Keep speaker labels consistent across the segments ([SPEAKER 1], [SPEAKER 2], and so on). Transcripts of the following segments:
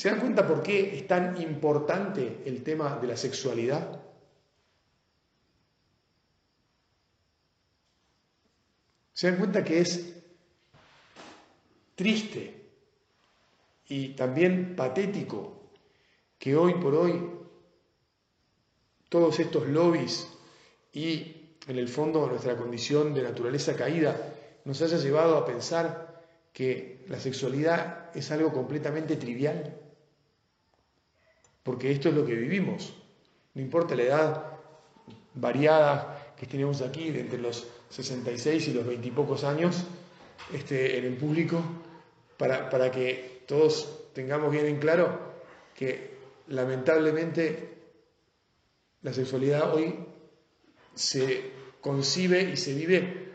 [SPEAKER 1] ¿Se dan cuenta por qué es tan importante el tema de la sexualidad? ¿Se dan cuenta que es triste y también patético que hoy por hoy todos estos lobbies y en el fondo nuestra condición de naturaleza caída nos haya llevado a pensar que la sexualidad es algo completamente trivial? Porque esto es lo que vivimos. No importa la edad variada que tenemos aquí, de entre los 66 y los 20 y pocos años, este, en el público, para, para que todos tengamos bien en claro que lamentablemente la sexualidad hoy se concibe y se vive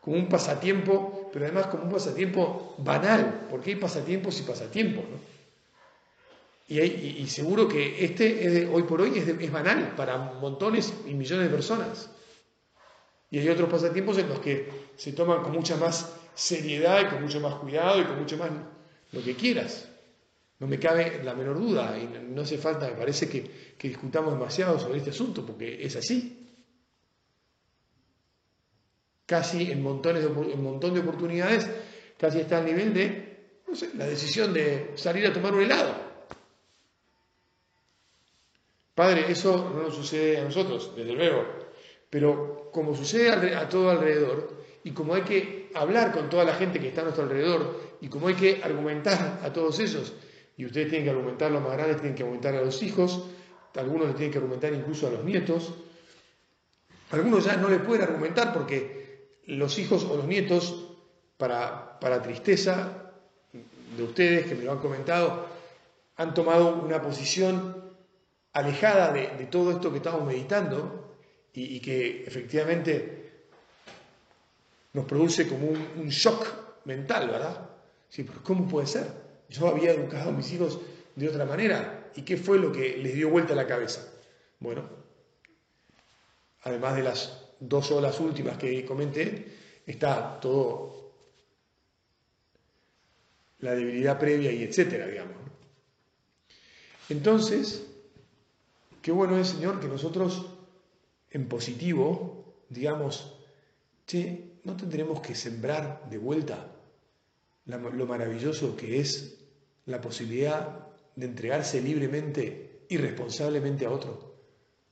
[SPEAKER 1] como un pasatiempo, pero además como un pasatiempo banal, porque hay pasatiempos y pasatiempos. Y, seguro que este hoy por hoy es, es, banal para montones y millones de personas. Y hay otros pasatiempos en los que se toman con mucha más seriedad y con mucho más cuidado y con mucho más lo que quieras. No me cabe la menor duda y no hace falta, me parece que, que discutamos demasiado sobre este asunto porque es así. Casi en, montones de, en montón de oportunidades, casi está al nivel de, no sé, la decisión de salir a tomar un helado. Padre, eso no nos sucede a nosotros, desde luego, pero como sucede a todo alrededor, y como hay que hablar con toda la gente que está a nuestro alrededor, y como hay que argumentar a todos esos, y ustedes tienen que argumentar, los más grandes tienen que argumentar a los hijos, algunos les tienen que argumentar incluso a los nietos, algunos ya no le pueden argumentar porque los hijos o los nietos, para, para tristeza de ustedes que me lo han comentado, han tomado una posición alejada de, todo esto que estamos meditando y, que efectivamente nos produce como un, shock mental, ¿verdad? Sí, ¿cómo puede ser? Yo había educado a mis hijos de otra manera. ¿Y qué fue lo que les dio vuelta a la cabeza? Bueno, además de las dos olas últimas que comenté, está todo la debilidad previa y etcétera, digamos. Entonces, Qué bueno es, Señor, que nosotros en positivo digamos, che, no tendremos que sembrar de vuelta lo maravilloso que es la posibilidad de entregarse libremente y responsablemente a otro.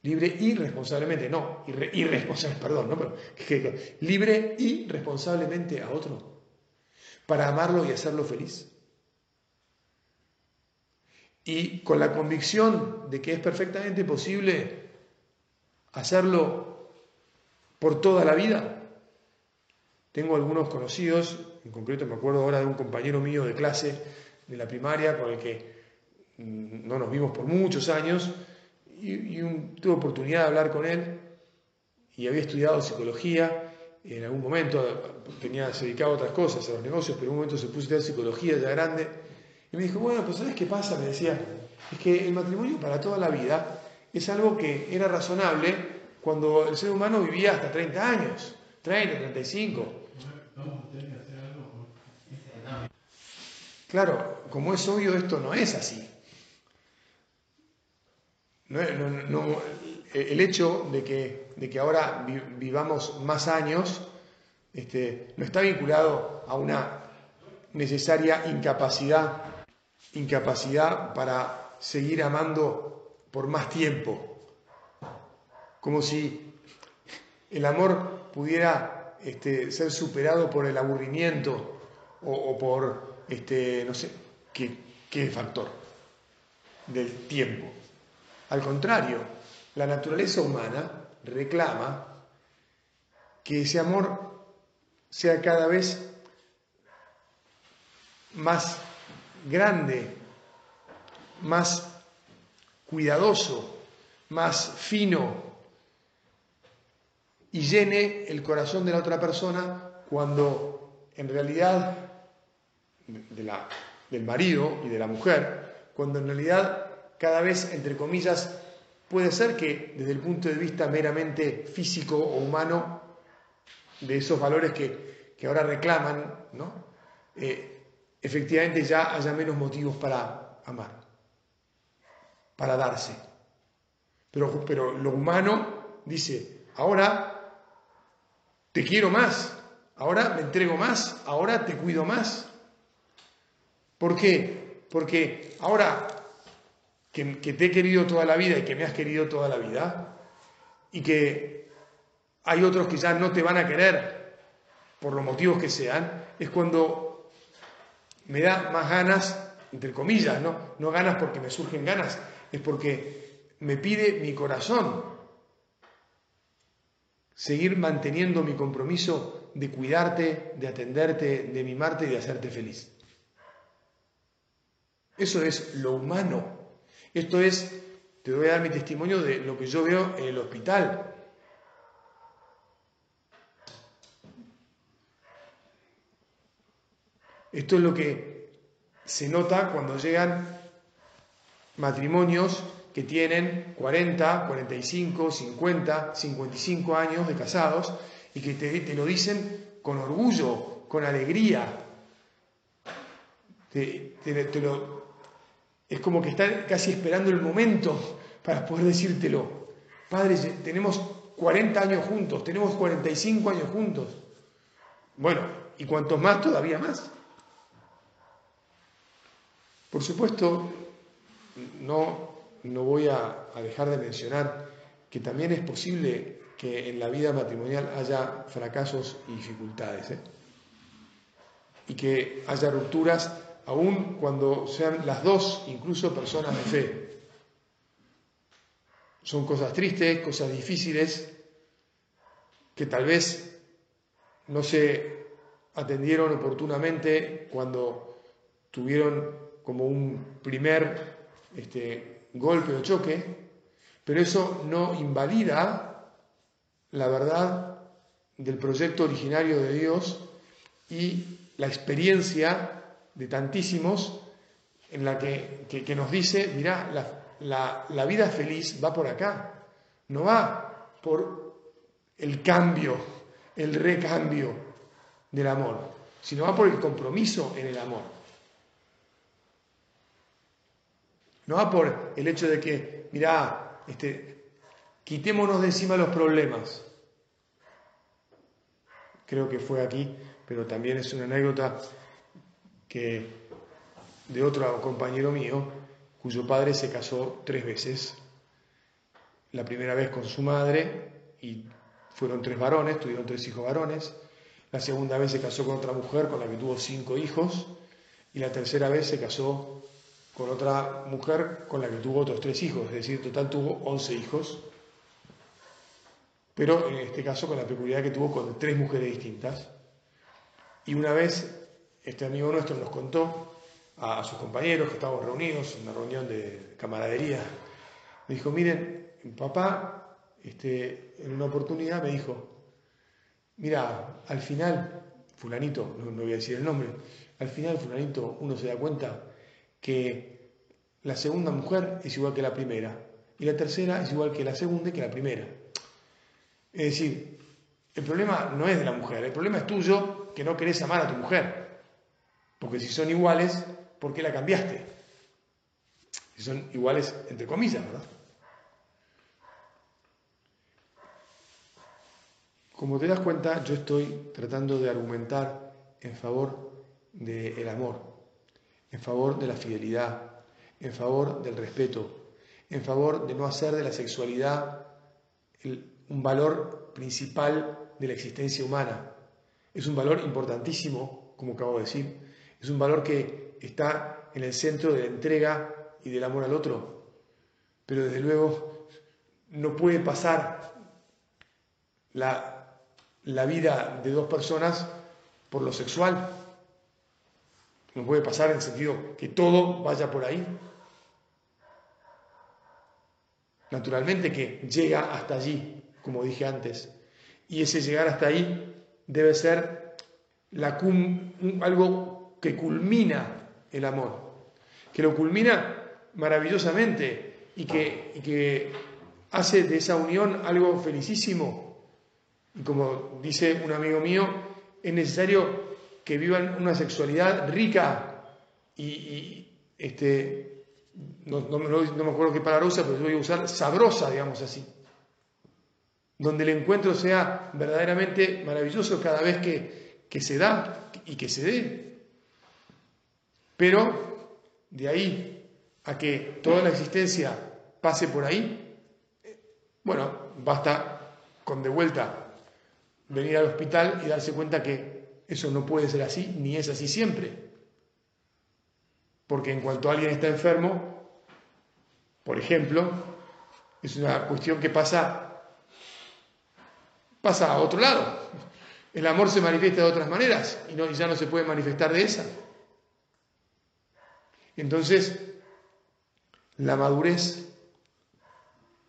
[SPEAKER 1] Libre y responsablemente, no, irresponsable, perdón, no, pero libre y responsablemente a otro, para amarlo y hacerlo feliz y con la convicción de que es perfectamente posible hacerlo por toda la vida. Tengo algunos conocidos, en concreto me acuerdo ahora de un compañero mío de clase de la primaria con el que no nos vimos por muchos años y, tuve oportunidad de hablar con él y había estudiado psicología en algún momento tenía, se dedicaba a otras cosas, a los negocios, pero en un momento se puso a estudiar psicología ya grande y me dijo, bueno, pues ¿sabes qué pasa? Me decía, es que el matrimonio para toda la vida es algo que era razonable cuando el ser humano vivía hasta 30 años, 30, 35. Claro, como es obvio, esto no es así. el hecho de que, de que ahora vivamos más años este, no está vinculado a una necesaria incapacidad incapacidad para seguir amando por más tiempo. Como si el amor pudiera este, ser superado por el aburrimiento o, por, este, no sé, ¿qué, qué factor del tiempo. Al contrario, la naturaleza humana reclama que ese amor sea cada vez más grande, más cuidadoso, más fino y llene el corazón de la otra persona cuando en realidad del marido y de la mujer, cuando en realidad cada vez, entre comillas, puede ser que desde el punto de vista meramente físico o humano, de esos valores que, ahora reclaman, ¿no? Eh, efectivamente ya haya menos motivos para amar, para darse. Pero, pero lo humano dice, ahora te quiero más, ahora me entrego más, ahora te cuido más. ¿Por qué? Porque ahora que, que te he querido toda la vida y que me has querido toda la vida, y que hay otros que ya no te van a querer por los motivos que sean, es cuando me da más ganas, entre comillas, ¿no? No ganas porque me surgen ganas, es porque me pide mi corazón seguir manteniendo mi compromiso de cuidarte, de atenderte, de mimarte y de hacerte feliz. Eso es lo humano. Esto es, te voy a dar mi testimonio de lo que yo veo en el hospital. Esto es lo que se nota cuando llegan matrimonios que tienen 40, 45, 50, 55 años de casados y que te, lo dicen con orgullo, con alegría. es como que están casi esperando el momento para poder decírtelo. Padre, tenemos 40 años juntos, tenemos 45 años juntos. Bueno, y cuantos más, todavía más. Por supuesto, no, no voy a, dejar de mencionar que también es posible que en la vida matrimonial haya fracasos y dificultades. ¿eh? Y que haya rupturas aun cuando sean las dos incluso personas de fe. Son cosas tristes, cosas difíciles, que tal vez no se atendieron oportunamente cuando tuvieron como un primer este, golpe o choque, pero eso no invalida la verdad del proyecto originario de Dios y la experiencia de tantísimos en la que, nos dice, mira, la, la vida feliz va por acá, no va por el cambio, el recambio del amor, sino va por el compromiso en el amor. No va por el hecho de que, mirá, este, quitémonos de encima los problemas. Creo que fue aquí, pero también es una anécdota que de otro compañero mío, cuyo padre se casó tres veces. La primera vez con su madre y fueron tres varones, tuvieron tres hijos varones. La segunda vez se casó con otra mujer con la que tuvo cinco hijos. Y la tercera vez se casó con otra mujer con la que tuvo otros tres hijos, es decir, total tuvo once hijos, pero en este caso con la peculiaridad que tuvo con tres mujeres distintas. Y una vez este amigo nuestro nos contó a, sus compañeros que estábamos reunidos en una reunión de camaradería, me dijo, miren, papá este, en una oportunidad me dijo, mira, al final, fulanito, no voy a decir el nombre, al final fulanito uno se da cuenta que la segunda mujer es igual que la primera y la tercera es igual que la segunda y que la primera. Es decir, el problema no es de la mujer, el problema es tuyo que no querés amar a tu mujer. Porque si son iguales, ¿por qué la cambiaste? Si son iguales, entre comillas, ¿verdad? Como te das cuenta, yo estoy tratando de argumentar en favor del amor, en favor de la fidelidad, en favor del respeto, en favor de no hacer de la sexualidad un valor principal de la existencia humana. Es un valor importantísimo, como acabo de decir, es un valor que está en el centro de la entrega y del amor al otro, pero desde luego no puede pasar la, vida de dos personas por lo sexual. No puede pasar en el sentido que todo vaya por ahí. Naturalmente que llega hasta allí, como dije antes. Y ese llegar hasta ahí debe ser la algo que culmina el amor, que lo culmina maravillosamente y que, y que hace de esa unión algo felicísimo. Y como dice un amigo mío, es necesario que vivan una sexualidad rica y, este, no, me acuerdo qué palabra usa, pero voy a usar sabrosa, digamos así. Donde el encuentro sea verdaderamente maravilloso cada vez que, que se da y que se dé. Pero de ahí a que toda la existencia pase por ahí, bueno, basta con de vuelta venir al hospital y darse cuenta que eso no puede ser así, ni es así siempre. Porque en cuanto alguien está enfermo, por ejemplo, es una cuestión que pasa, pasa a otro lado. El amor se manifiesta de otras maneras y, y ya no se puede manifestar de esa. Entonces, la madurez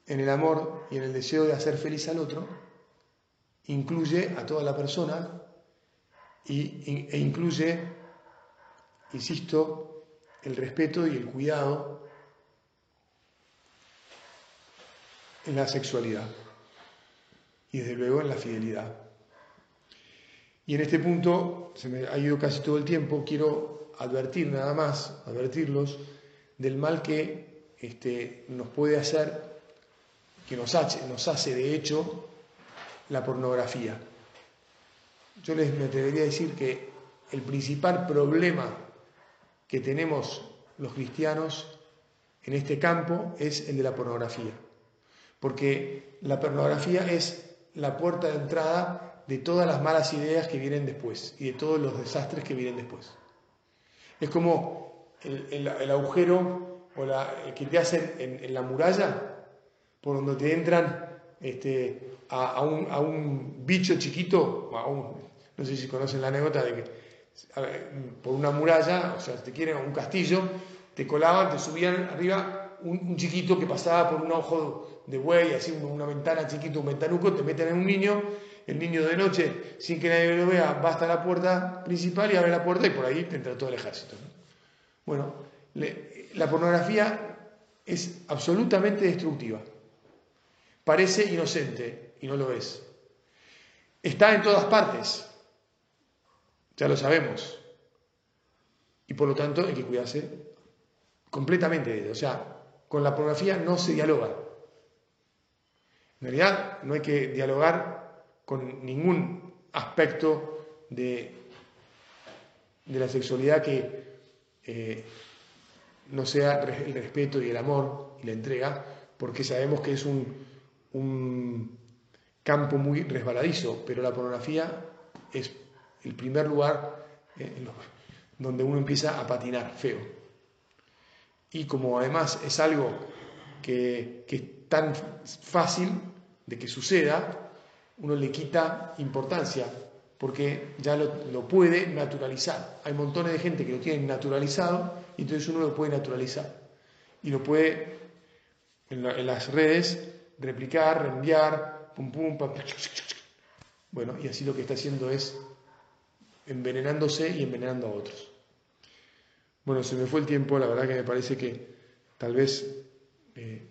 [SPEAKER 1] en el amor y en el deseo de hacer feliz al otro incluye a toda la persona y, e incluye, insisto, el respeto y el cuidado en la sexualidad y desde luego en la fidelidad. Y en este punto, se me ha ido casi todo el tiempo, quiero advertir nada más, advertirlos del mal que este, nos puede hacer, que nos hace, nos hace de hecho la pornografía. Yo les me atrevería a decir que el principal problema que tenemos los cristianos en este campo es el de la pornografía porque la pornografía es la puerta de entrada de todas las malas ideas que vienen después y de todos los desastres que vienen después. Es como el, agujero o la, que te hacen en, la muralla, por donde te entran este, a, un, bicho chiquito, no sé si conocen la anécdota de que por una muralla, o sea, te quieren un castillo, te colaban, te subían arriba un, chiquito que pasaba por un ojo de buey, así una ventana chiquita, un ventanuco, te meten en un niño, el niño de noche, sin que nadie lo vea, va hasta la puerta principal y abre la puerta y por ahí te entra todo el ejército. Bueno, la pornografía es absolutamente destructiva. Parece inocente y no lo es. Está en todas partes, ya lo sabemos. Y por lo tanto hay que cuidarse completamente de ello. O sea, con la pornografía no se dialoga. En realidad no hay que dialogar con ningún aspecto de, de la sexualidad que eh, no sea el respeto y el amor y la entrega, porque sabemos que es un, un campo muy resbaladizo, pero la pornografía es el primer lugar eh, donde uno empieza a patinar feo y como además es algo que, es tan fácil de que suceda, uno le quita importancia porque ya lo, puede naturalizar. Hay montones de gente que lo tiene naturalizado y entonces uno lo puede naturalizar y lo puede en, las redes replicar, reenviar, pum pum, pum, bueno, y así lo que está haciendo es envenenándose y envenenando a otros. Bueno, se me fue el tiempo, la verdad que me parece que tal vez... Eh,